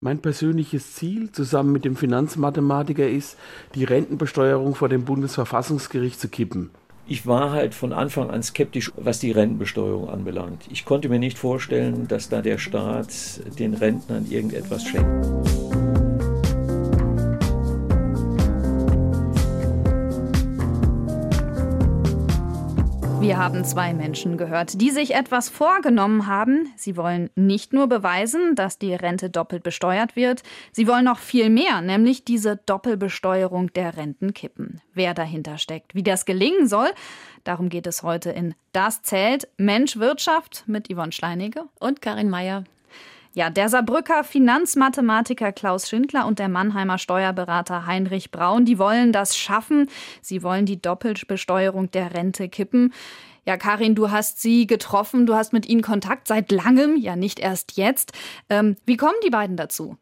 Mein persönliches Ziel zusammen mit dem Finanzmathematiker ist, die Rentenbesteuerung vor dem Bundesverfassungsgericht zu kippen. Ich war halt von Anfang an skeptisch, was die Rentenbesteuerung anbelangt. Ich konnte mir nicht vorstellen, dass da der Staat den Rentnern irgendetwas schenkt. Wir haben zwei Menschen gehört, die sich etwas vorgenommen haben. Sie wollen nicht nur beweisen, dass die Rente doppelt besteuert wird, sie wollen noch viel mehr, nämlich diese Doppelbesteuerung der Renten kippen. Wer dahinter steckt, wie das gelingen soll, darum geht es heute in Das zählt Mensch Wirtschaft mit Yvonne Schleinige und Karin Meyer. Ja, der Saarbrücker Finanzmathematiker Klaus Schindler und der Mannheimer Steuerberater Heinrich Braun, die wollen das schaffen. Sie wollen die Doppelbesteuerung der Rente kippen. Ja, Karin, du hast sie getroffen, du hast mit ihnen Kontakt seit langem, ja nicht erst jetzt. Ähm, wie kommen die beiden dazu?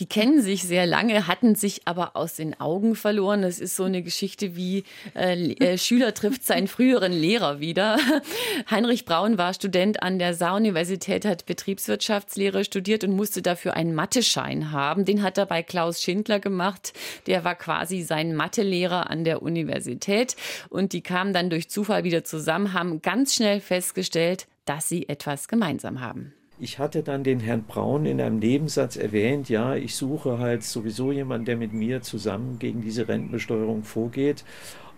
Die kennen sich sehr lange, hatten sich aber aus den Augen verloren. Das ist so eine Geschichte wie äh, äh, Schüler trifft seinen früheren Lehrer wieder. Heinrich Braun war Student an der Saar-Universität, hat Betriebswirtschaftslehre studiert und musste dafür einen Matheschein haben. Den hat er bei Klaus Schindler gemacht. Der war quasi sein Mathelehrer an der Universität. Und die kamen dann durch Zufall wieder zusammen, haben haben ganz schnell festgestellt, dass sie etwas gemeinsam haben. Ich hatte dann den Herrn Braun in einem Nebensatz erwähnt, ja, ich suche halt sowieso jemanden, der mit mir zusammen gegen diese Rentenbesteuerung vorgeht.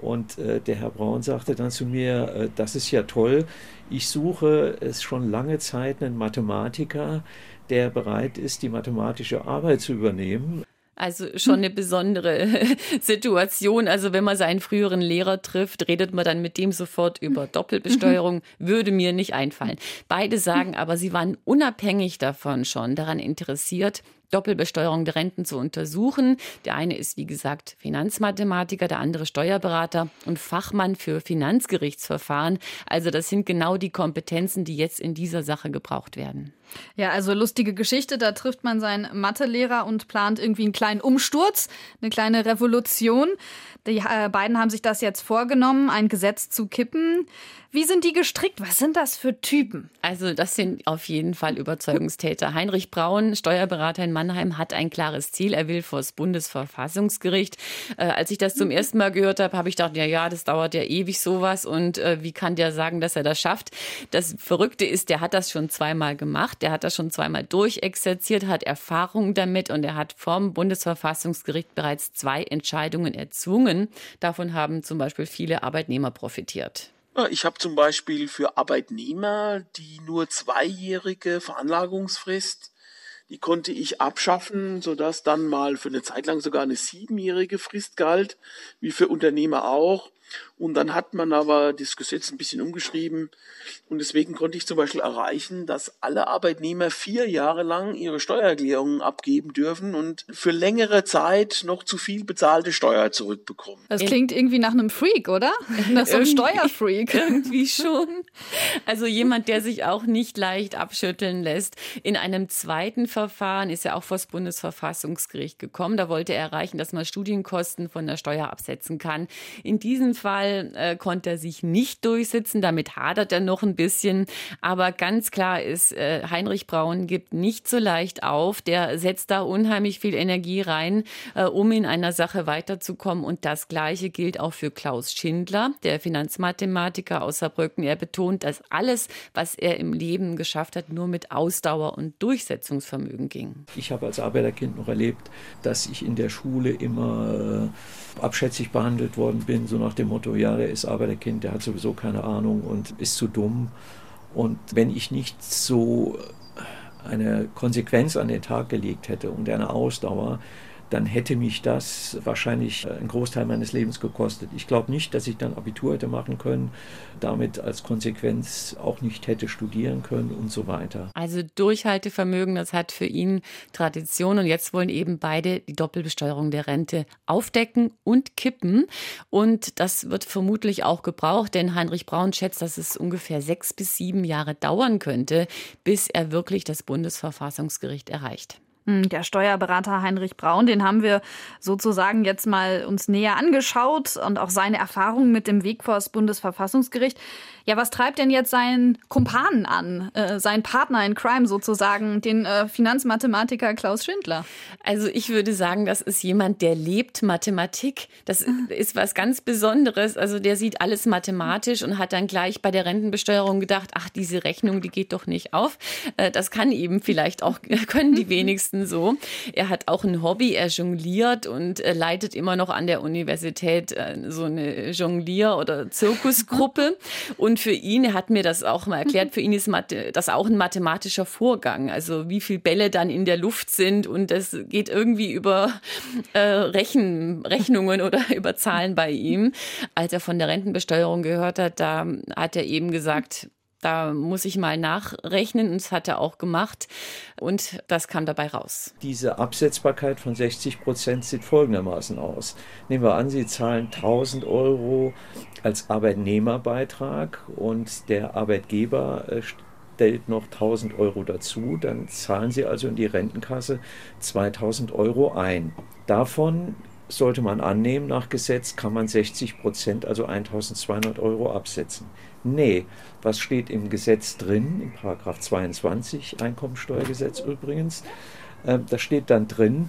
Und äh, der Herr Braun sagte dann zu mir, äh, das ist ja toll, ich suche es schon lange Zeit einen Mathematiker, der bereit ist, die mathematische Arbeit zu übernehmen. Also schon eine besondere Situation. Also wenn man seinen früheren Lehrer trifft, redet man dann mit dem sofort über Doppelbesteuerung. Würde mir nicht einfallen. Beide sagen aber, sie waren unabhängig davon schon daran interessiert, Doppelbesteuerung der Renten zu untersuchen. Der eine ist, wie gesagt, Finanzmathematiker, der andere Steuerberater und Fachmann für Finanzgerichtsverfahren. Also das sind genau die Kompetenzen, die jetzt in dieser Sache gebraucht werden. Ja, also lustige Geschichte. Da trifft man seinen Mathelehrer und plant irgendwie einen kleinen Umsturz, eine kleine Revolution. Die äh, beiden haben sich das jetzt vorgenommen, ein Gesetz zu kippen. Wie sind die gestrickt? Was sind das für Typen? Also das sind auf jeden Fall Überzeugungstäter. Heinrich Braun, Steuerberater in Mannheim, hat ein klares Ziel. Er will vor das Bundesverfassungsgericht. Äh, als ich das zum ersten Mal gehört habe, habe ich gedacht, ja, ja, das dauert ja ewig sowas. Und äh, wie kann der sagen, dass er das schafft? Das Verrückte ist, der hat das schon zweimal gemacht. Der hat das schon zweimal durchexerziert, hat Erfahrung damit und er hat vom Bundesverfassungsgericht bereits zwei Entscheidungen erzwungen. Davon haben zum Beispiel viele Arbeitnehmer profitiert. Ich habe zum Beispiel für Arbeitnehmer die nur zweijährige Veranlagungsfrist, die konnte ich abschaffen, sodass dann mal für eine Zeit lang sogar eine siebenjährige Frist galt, wie für Unternehmer auch. Und dann hat man aber das Gesetz ein bisschen umgeschrieben. Und deswegen konnte ich zum Beispiel erreichen, dass alle Arbeitnehmer vier Jahre lang ihre Steuererklärungen abgeben dürfen und für längere Zeit noch zu viel bezahlte Steuer zurückbekommen. Das klingt irgendwie nach einem Freak, oder? Nach so einem Steuerfreak. Irgendwie schon. Also jemand, der sich auch nicht leicht abschütteln lässt. In einem zweiten Verfahren ist er auch vor das Bundesverfassungsgericht gekommen. Da wollte er erreichen, dass man Studienkosten von der Steuer absetzen kann. In diesem Fall äh, konnte er sich nicht durchsetzen. Damit hadert er noch ein bisschen. Aber ganz klar ist, äh, Heinrich Braun gibt nicht so leicht auf. Der setzt da unheimlich viel Energie rein, äh, um in einer Sache weiterzukommen. Und das Gleiche gilt auch für Klaus Schindler, der Finanzmathematiker aus Saarbrücken. Er betont, dass alles, was er im Leben geschafft hat, nur mit Ausdauer und Durchsetzungsvermögen ging. Ich habe als Arbeiterkind noch erlebt, dass ich in der Schule immer äh, abschätzig behandelt worden bin, so nach dem Motto, ja, der ist Arbeiterkind, der hat sowieso keine Ahnung und ist zu dumm. Und wenn ich nicht so eine Konsequenz an den Tag gelegt hätte und eine Ausdauer, dann hätte mich das wahrscheinlich einen Großteil meines Lebens gekostet. Ich glaube nicht, dass ich dann Abitur hätte machen können, damit als Konsequenz auch nicht hätte studieren können und so weiter. Also Durchhaltevermögen, das hat für ihn Tradition und jetzt wollen eben beide die Doppelbesteuerung der Rente aufdecken und kippen und das wird vermutlich auch gebraucht, denn Heinrich Braun schätzt, dass es ungefähr sechs bis sieben Jahre dauern könnte, bis er wirklich das Bundesverfassungsgericht erreicht. Hm, der Steuerberater Heinrich Braun, den haben wir sozusagen jetzt mal uns näher angeschaut und auch seine Erfahrungen mit dem Weg vor das Bundesverfassungsgericht. Ja, was treibt denn jetzt seinen Kumpanen an, äh, seinen Partner in Crime sozusagen, den äh, Finanzmathematiker Klaus Schindler? Also ich würde sagen, das ist jemand, der lebt Mathematik. Das ah. ist was ganz Besonderes. Also der sieht alles mathematisch und hat dann gleich bei der Rentenbesteuerung gedacht, ach, diese Rechnung, die geht doch nicht auf. Äh, das kann eben vielleicht auch, können die wenigsten so. Er hat auch ein Hobby, er jongliert und äh, leitet immer noch an der Universität äh, so eine Jonglier- oder Zirkusgruppe. Und für ihn, er hat mir das auch mal erklärt, für ihn ist das auch ein mathematischer Vorgang. Also wie viele Bälle dann in der Luft sind und das geht irgendwie über äh, Rechen, Rechnungen oder über Zahlen bei ihm. Als er von der Rentenbesteuerung gehört hat, da hat er eben gesagt, da muss ich mal nachrechnen und das hat er auch gemacht und das kam dabei raus. Diese Absetzbarkeit von 60 Prozent sieht folgendermaßen aus. Nehmen wir an, Sie zahlen 1000 Euro als Arbeitnehmerbeitrag und der Arbeitgeber äh, stellt noch 1000 Euro dazu, dann zahlen Sie also in die Rentenkasse 2000 Euro ein. Davon sollte man annehmen, nach Gesetz kann man 60 Prozent, also 1200 Euro absetzen. Nee, was steht im Gesetz drin, im Paragraph 22 Einkommensteuergesetz übrigens, äh, da steht dann drin,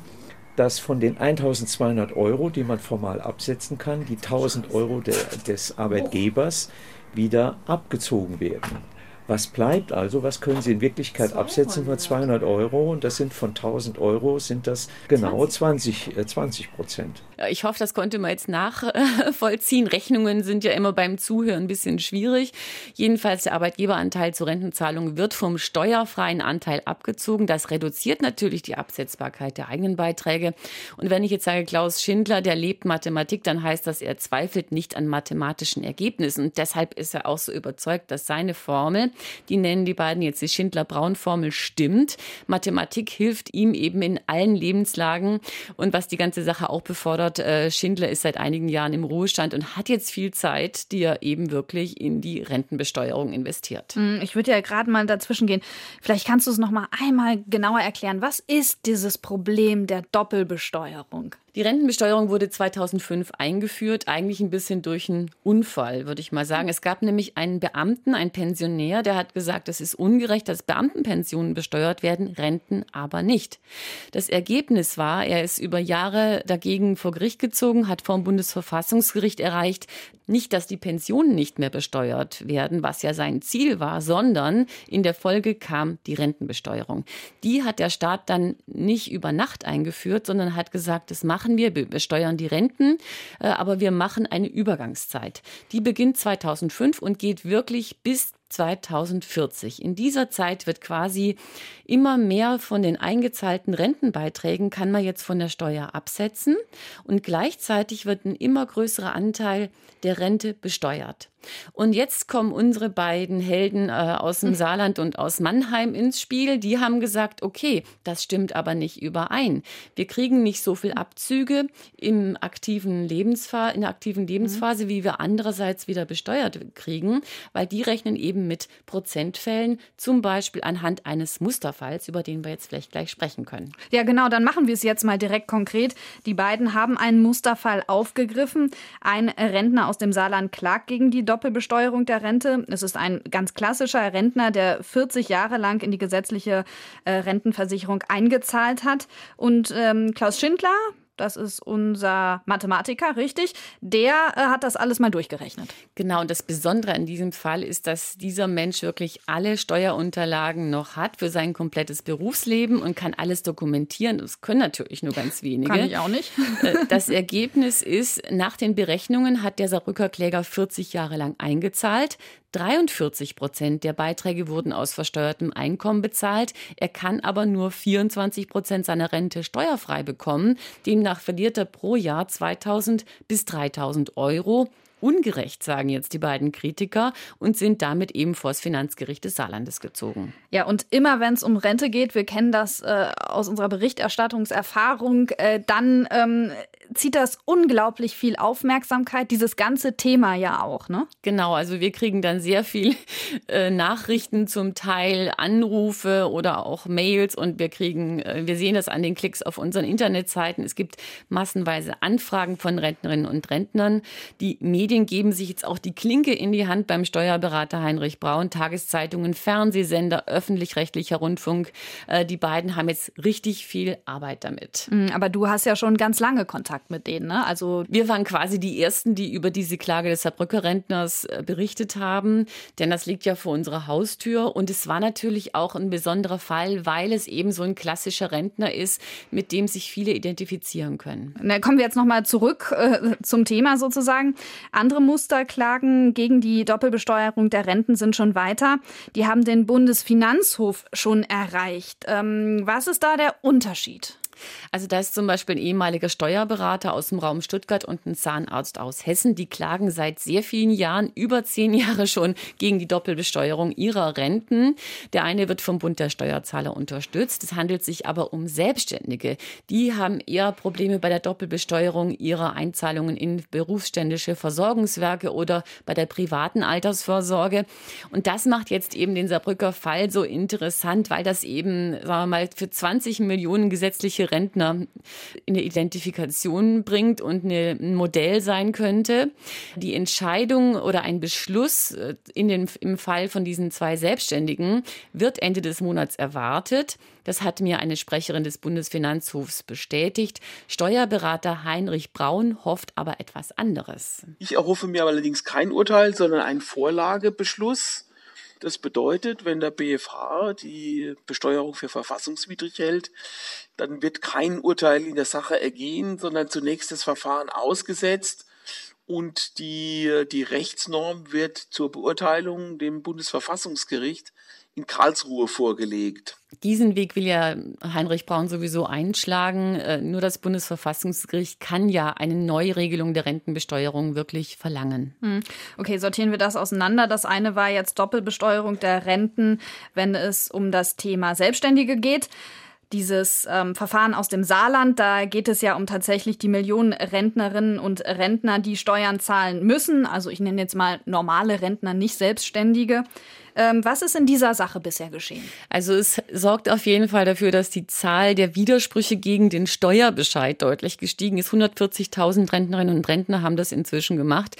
dass von den 1200 Euro, die man formal absetzen kann, die 1000 Euro de, des Arbeitgebers wieder abgezogen werden. Was bleibt also? Was können Sie in Wirklichkeit 200. absetzen von 200 Euro? Und das sind von 1000 Euro sind das genau 20, 20 äh, Prozent. Ich hoffe, das konnte man jetzt nachvollziehen. Rechnungen sind ja immer beim Zuhören ein bisschen schwierig. Jedenfalls der Arbeitgeberanteil zur Rentenzahlung wird vom steuerfreien Anteil abgezogen. Das reduziert natürlich die Absetzbarkeit der eigenen Beiträge. Und wenn ich jetzt sage, Klaus Schindler, der lebt Mathematik, dann heißt das, er zweifelt nicht an mathematischen Ergebnissen. Und deshalb ist er auch so überzeugt, dass seine Formel die nennen die beiden jetzt die Schindler-Braun-Formel, stimmt. Mathematik hilft ihm eben in allen Lebenslagen. Und was die ganze Sache auch befordert, äh, Schindler ist seit einigen Jahren im Ruhestand und hat jetzt viel Zeit, die er eben wirklich in die Rentenbesteuerung investiert. Hm, ich würde ja gerade mal dazwischen gehen. Vielleicht kannst du es noch mal einmal genauer erklären. Was ist dieses Problem der Doppelbesteuerung? Die Rentenbesteuerung wurde 2005 eingeführt, eigentlich ein bisschen durch einen Unfall, würde ich mal sagen. Es gab nämlich einen Beamten, einen Pensionär, der hat gesagt, es ist ungerecht, dass Beamtenpensionen besteuert werden, Renten aber nicht. Das Ergebnis war, er ist über Jahre dagegen vor Gericht gezogen, hat vor dem Bundesverfassungsgericht erreicht, nicht, dass die Pensionen nicht mehr besteuert werden, was ja sein Ziel war, sondern in der Folge kam die Rentenbesteuerung. Die hat der Staat dann nicht über Nacht eingeführt, sondern hat gesagt, das macht machen wir. Wir besteuern die Renten, äh, aber wir machen eine Übergangszeit. Die beginnt 2005 und geht wirklich bis 2040. In dieser Zeit wird quasi immer mehr von den eingezahlten Rentenbeiträgen kann man jetzt von der Steuer absetzen und gleichzeitig wird ein immer größerer Anteil der Rente besteuert. Und jetzt kommen unsere beiden Helden äh, aus dem Saarland und aus Mannheim ins Spiel. Die haben gesagt, okay, das stimmt aber nicht überein. Wir kriegen nicht so viel Abzüge im aktiven Lebensphase, in der aktiven Lebensphase, wie wir andererseits wieder besteuert kriegen, weil die rechnen eben mit Prozentfällen, zum Beispiel anhand eines Musterfalls, über den wir jetzt vielleicht gleich sprechen können. Ja, genau, dann machen wir es jetzt mal direkt konkret. Die beiden haben einen Musterfall aufgegriffen. Ein Rentner aus dem Saarland klagt gegen die Doppelbesteuerung der Rente. Es ist ein ganz klassischer Rentner, der 40 Jahre lang in die gesetzliche äh, Rentenversicherung eingezahlt hat. Und ähm, Klaus Schindler, das ist unser Mathematiker, richtig, der äh, hat das alles mal durchgerechnet. Genau, und das Besondere an diesem Fall ist, dass dieser Mensch wirklich alle Steuerunterlagen noch hat für sein komplettes Berufsleben und kann alles dokumentieren. Das können natürlich nur ganz wenige. Kann ich auch nicht. Äh, das Ergebnis ist, nach den Berechnungen hat der Saarbrücker Kläger 40 Jahre lang eingezahlt. 43 Prozent der Beiträge wurden aus versteuertem Einkommen bezahlt. Er kann aber nur 24 Prozent seiner Rente steuerfrei bekommen. Demnach verliert er pro Jahr 2000 bis 3000 Euro. Ungerecht, sagen jetzt die beiden Kritiker und sind damit eben vor das Finanzgericht des Saarlandes gezogen. Ja, und immer wenn es um Rente geht, wir kennen das äh, aus unserer Berichterstattungserfahrung, äh, dann ähm, zieht das unglaublich viel Aufmerksamkeit, dieses ganze Thema ja auch, ne? Genau, also wir kriegen dann sehr viel äh, Nachrichten, zum Teil Anrufe oder auch Mails und wir kriegen, äh, wir sehen das an den Klicks auf unseren Internetseiten. Es gibt massenweise Anfragen von Rentnerinnen und Rentnern. Die Medien geben sich jetzt auch die Klinke in die Hand beim Steuerberater Heinrich Braun, Tageszeitungen, Fernsehsender, öffentlich-rechtlicher Rundfunk. Äh, die beiden haben jetzt richtig viel Arbeit damit. Mhm, aber du hast ja schon ganz lange Kontakt mit denen, ne? Also wir waren quasi die ersten, die über diese Klage des Saarbrücker Rentners äh, berichtet haben, denn das liegt ja vor unserer Haustür und es war natürlich auch ein besonderer Fall, weil es eben so ein klassischer Rentner ist, mit dem sich viele identifizieren können. Na, kommen wir jetzt noch mal zurück äh, zum Thema sozusagen. Andere Musterklagen gegen die Doppelbesteuerung der Renten sind schon weiter. Die haben den Bundesfinanzhof schon erreicht. Ähm, was ist da der Unterschied? Also da ist zum Beispiel ein ehemaliger Steuerberater aus dem Raum Stuttgart und ein Zahnarzt aus Hessen. Die klagen seit sehr vielen Jahren, über zehn Jahre schon, gegen die Doppelbesteuerung ihrer Renten. Der eine wird vom Bund der Steuerzahler unterstützt. Es handelt sich aber um Selbstständige. Die haben eher Probleme bei der Doppelbesteuerung ihrer Einzahlungen in berufsständische Versorgungswerke oder bei der privaten Altersvorsorge. Und das macht jetzt eben den Saarbrücker Fall so interessant, weil das eben, sagen wir mal, für 20 Millionen gesetzliche Rentner in eine Identifikation bringt und ein Modell sein könnte. Die Entscheidung oder ein Beschluss äh, in den, im Fall von diesen zwei Selbstständigen wird Ende des Monats erwartet. Das hat mir eine Sprecherin des Bundesfinanzhofs bestätigt. Steuerberater Heinrich Braun hofft aber etwas anderes. Ich erhoffe mir allerdings kein Urteil, sondern einen Vorlagebeschluss das bedeutet, wenn der BFH die Besteuerung für verfassungswidrig hält, dann wird kein Urteil in der Sache ergehen, sondern zunächst das Verfahren ausgesetzt und die, die Rechtsnorm wird zur Beurteilung dem Bundesverfassungsgericht in Karlsruhe vorgelegt. Diesen Weg will ja Heinrich Braun sowieso einschlagen. Äh, nur das Bundesverfassungsgericht kann ja eine Neuregelung der Rentenbesteuerung wirklich verlangen. Hm. Okay, sortieren wir das auseinander. Das eine war jetzt Doppelbesteuerung der Renten, wenn es um das Thema Selbstständige geht dieses ähm, Verfahren aus dem Saarland. Da geht es ja um tatsächlich die Millionen Rentnerinnen und Rentner, die Steuern zahlen müssen. Also ich nenne jetzt mal normale Rentner, nicht Selbstständige. Ähm, was ist in dieser Sache bisher geschehen? Also es sorgt auf jeden Fall dafür, dass die Zahl der Widersprüche gegen den Steuerbescheid deutlich gestiegen ist. 140.000 Rentnerinnen und Rentner haben das inzwischen gemacht.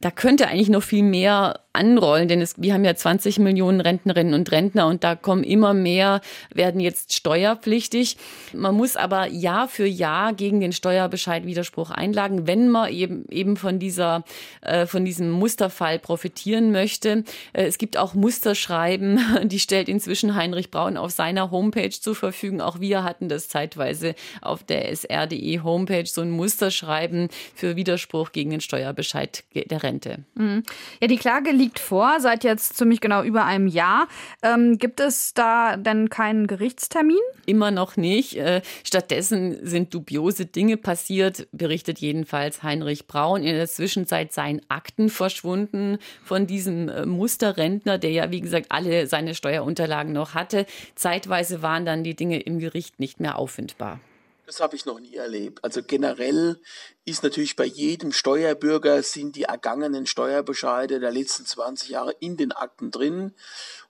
Da könnte eigentlich noch viel mehr anrollen, denn es, wir haben ja 20 Millionen Rentnerinnen und Rentner und da kommen immer mehr, werden jetzt steuerpflichtig. Man muss aber Jahr für Jahr gegen den Steuerbescheid Widerspruch einlagen, wenn man eben, eben von dieser, äh, von diesem Musterfall profitieren möchte. Äh, es gibt auch Musterschreiben, die stellt inzwischen Heinrich Braun auf seiner Homepage zur Verfügung. Auch wir hatten das zeitweise auf der sr.de Homepage, so ein Musterschreiben für Widerspruch gegen den Steuerbescheid der Rente. Mhm. Ja, die Klage liegt vor, seit jetzt ziemlich genau über einem Jahr. Ähm, gibt es da denn keinen Gerichtstermin? Immer noch nicht. Äh, stattdessen sind dubiose Dinge passiert, berichtet jedenfalls Heinrich Braun. In der Zwischenzeit seien Akten verschwunden von diesem äh, Musterrentner, der ja, wie gesagt, alle seine Steuerunterlagen noch hatte. Zeitweise waren dann die Dinge im Gericht nicht mehr auffindbar. Das habe ich noch nie erlebt. Also generell ist natürlich bei jedem Steuerbürger sind die ergangenen Steuerbescheide der letzten 20 Jahre in den Akten drin.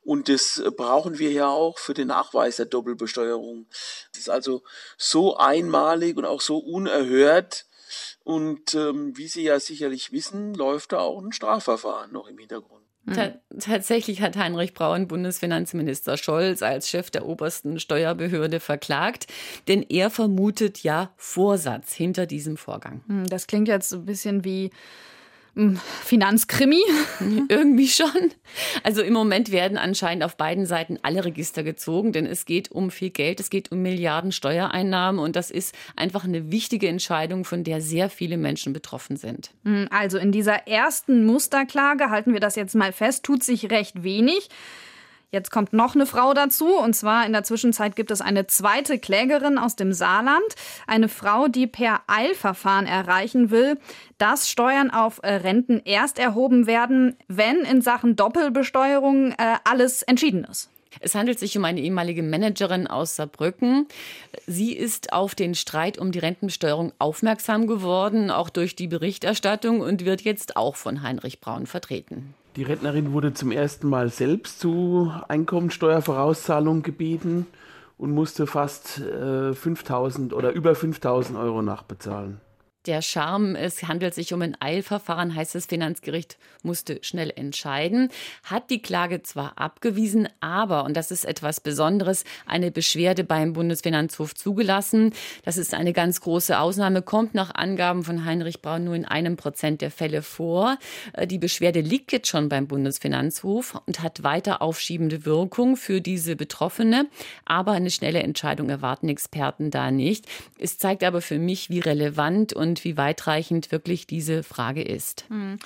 Und das brauchen wir ja auch für den Nachweis der Doppelbesteuerung. Das ist also so einmalig und auch so unerhört. Und ähm, wie Sie ja sicherlich wissen, läuft da auch ein Strafverfahren noch im Hintergrund. Ta tatsächlich hat Heinrich Braun Bundesfinanzminister Scholz als Chef der obersten Steuerbehörde verklagt, denn er vermutet ja Vorsatz hinter diesem Vorgang. Hm, das klingt jetzt ein bisschen wie Finanzkrimi? Irgendwie schon. Also im Moment werden anscheinend auf beiden Seiten alle Register gezogen, denn es geht um viel Geld, es geht um Milliarden Steuereinnahmen und das ist einfach eine wichtige Entscheidung, von der sehr viele Menschen betroffen sind. Hm, also in dieser ersten Musterklage, halten wir das jetzt mal fest, tut sich recht wenig. Jetzt kommt noch eine Frau dazu. Und zwar in der Zwischenzeit gibt es eine zweite Klägerin aus dem Saarland. Eine Frau, die per Eilverfahren erreichen will, dass Steuern auf äh, Renten erst erhoben werden, wenn in Sachen Doppelbesteuerung äh, alles entschieden ist. Es handelt sich um eine ehemalige Managerin aus Saarbrücken. Sie ist auf den Streit um die Rentenbesteuerung aufmerksam geworden, auch durch die Berichterstattung und wird jetzt auch von Heinrich Braun vertreten. Die Rentnerin wurde zum ersten Mal selbst zu Einkommensteuervorauszahlung gebeten und musste fast äh, 5000 oder über 5000 Euro nachbezahlen der Charme, es handelt sich um ein Eilverfahren, heißt das Finanzgericht musste schnell entscheiden, hat die Klage zwar abgewiesen, aber, und das ist etwas Besonderes, eine Beschwerde beim Bundesfinanzhof zugelassen. Das ist eine ganz große Ausnahme, kommt nach Angaben von Heinrich Braun nur in einem Prozent der Fälle vor. Äh, die Beschwerde liegt jetzt schon beim Bundesfinanzhof und hat weiter aufschiebende Wirkung für diese Betroffene, aber eine schnelle Entscheidung erwarten Experten da nicht. Es zeigt aber für mich, wie relevant und und wie weitreichend wirklich diese Frage ist. Hm.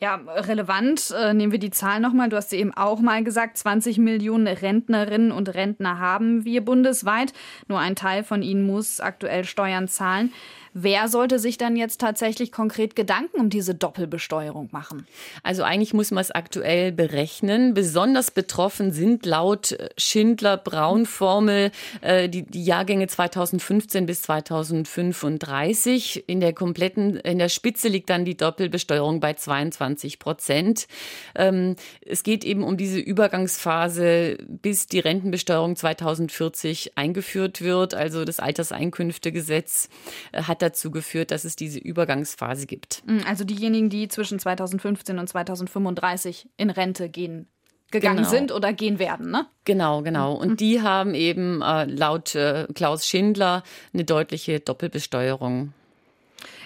Ja, relevant. Äh, nehmen wir die Zahl nochmal. Du hast sie eben auch mal gesagt. 20 Millionen Rentnerinnen und Rentner haben wir bundesweit. Nur ein Teil von ihnen muss aktuell Steuern zahlen. Wer sollte sich dann jetzt tatsächlich konkret Gedanken um diese Doppelbesteuerung machen? Also eigentlich muss man es aktuell berechnen. Besonders betroffen sind laut Schindler-Braun-Formel äh, die, die Jahrgänge 2015 bis 2035. In der kompletten, in der Spitze liegt dann die Doppelbesteuerung bei 22 Prozent. Ähm, es geht eben um diese Übergangsphase, bis die Rentenbesteuerung 2040 eingeführt wird. Also das Alterseinkünftegesetz äh, hat dazu geführt, dass es diese Übergangsphase gibt. Mm, also diejenigen, die zwischen 2015 und 2035 in Rente gehen gegangen genau. sind oder gehen werden, ne? Genau, genau. Und mhm. die haben eben äh, laut äh, Klaus Schindler eine deutliche Doppelbesteuerung.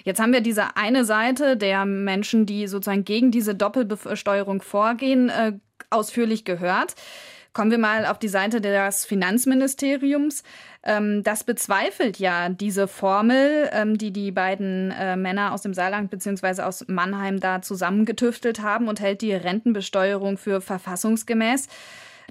Jetzt haben wir diese eine Seite der Menschen, die sozusagen gegen diese Doppelbesteuerung vorgehen, äh, ausführlich gehört. Kommen wir mal auf die Seite des Finanzministeriums. Ähm, das bezweifelt ja diese Formel, ähm, die die beiden äh, Männer aus dem Saarland bzw. aus Mannheim da zusammengetüftelt haben und hält die Rentenbesteuerung für verfassungsgemäß.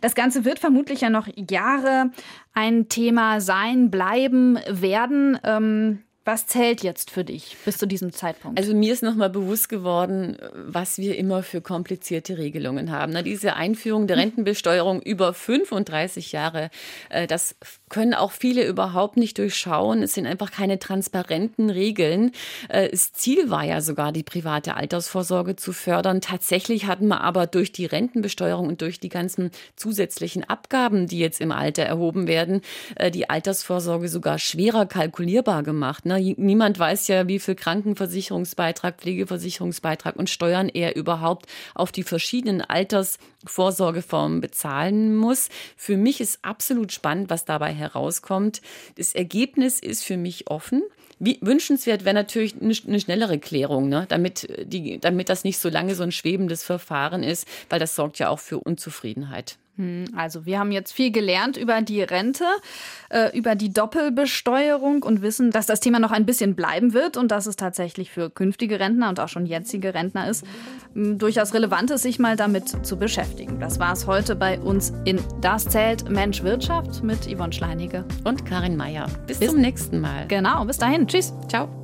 Das Ganze wird vermutlich ja noch Jahre ein Thema sein, bleiben, werden. Ähm, was zählt jetzt für dich bis zu diesem Zeitpunkt? Also mir ist nochmal bewusst geworden, was wir immer für komplizierte Regelungen haben. Na, diese Einführung der Rentenbesteuerung über 35 Jahre, äh, das können auch viele überhaupt nicht durchschauen. Es sind einfach keine transparenten Regeln. Äh, das Ziel war ja sogar, die private Altersvorsorge zu fördern. Tatsächlich hatten wir aber durch die Rentenbesteuerung und durch die ganzen zusätzlichen Abgaben, die jetzt im Alter erhoben werden, äh, die Altersvorsorge sogar schwerer kalkulierbar gemacht. Ne? Niemand weiß ja, wie viel Krankenversicherungsbeitrag, Pflegeversicherungsbeitrag und Steuern er überhaupt auf die verschiedenen Altersvorsorgeformen bezahlen muss. Für mich ist absolut spannend, was dabei herauskommt. Das Ergebnis ist für mich offen. Wie wünschenswert wäre natürlich eine, schnellere Klärung, ne? damit, die, damit das nicht so lange so ein schwebendes Verfahren ist, weil das sorgt ja auch für Unzufriedenheit. Hm, also wir haben jetzt viel gelernt über die Rente, äh, über die Doppelbesteuerung und wissen, dass das Thema noch ein bisschen bleiben wird und dass es tatsächlich für künftige Rentner und auch schon jetzige Rentner ist, hm, durchaus relevant ist, sich mal damit zu beschäftigen. Das war es heute bei uns in Das zählt Mensch Wirtschaft mit Yvonne Schleinige und Karin Meyer. Bis, bis zum nächsten Mal. Genau, bis dahin. Tschüss. Ciao.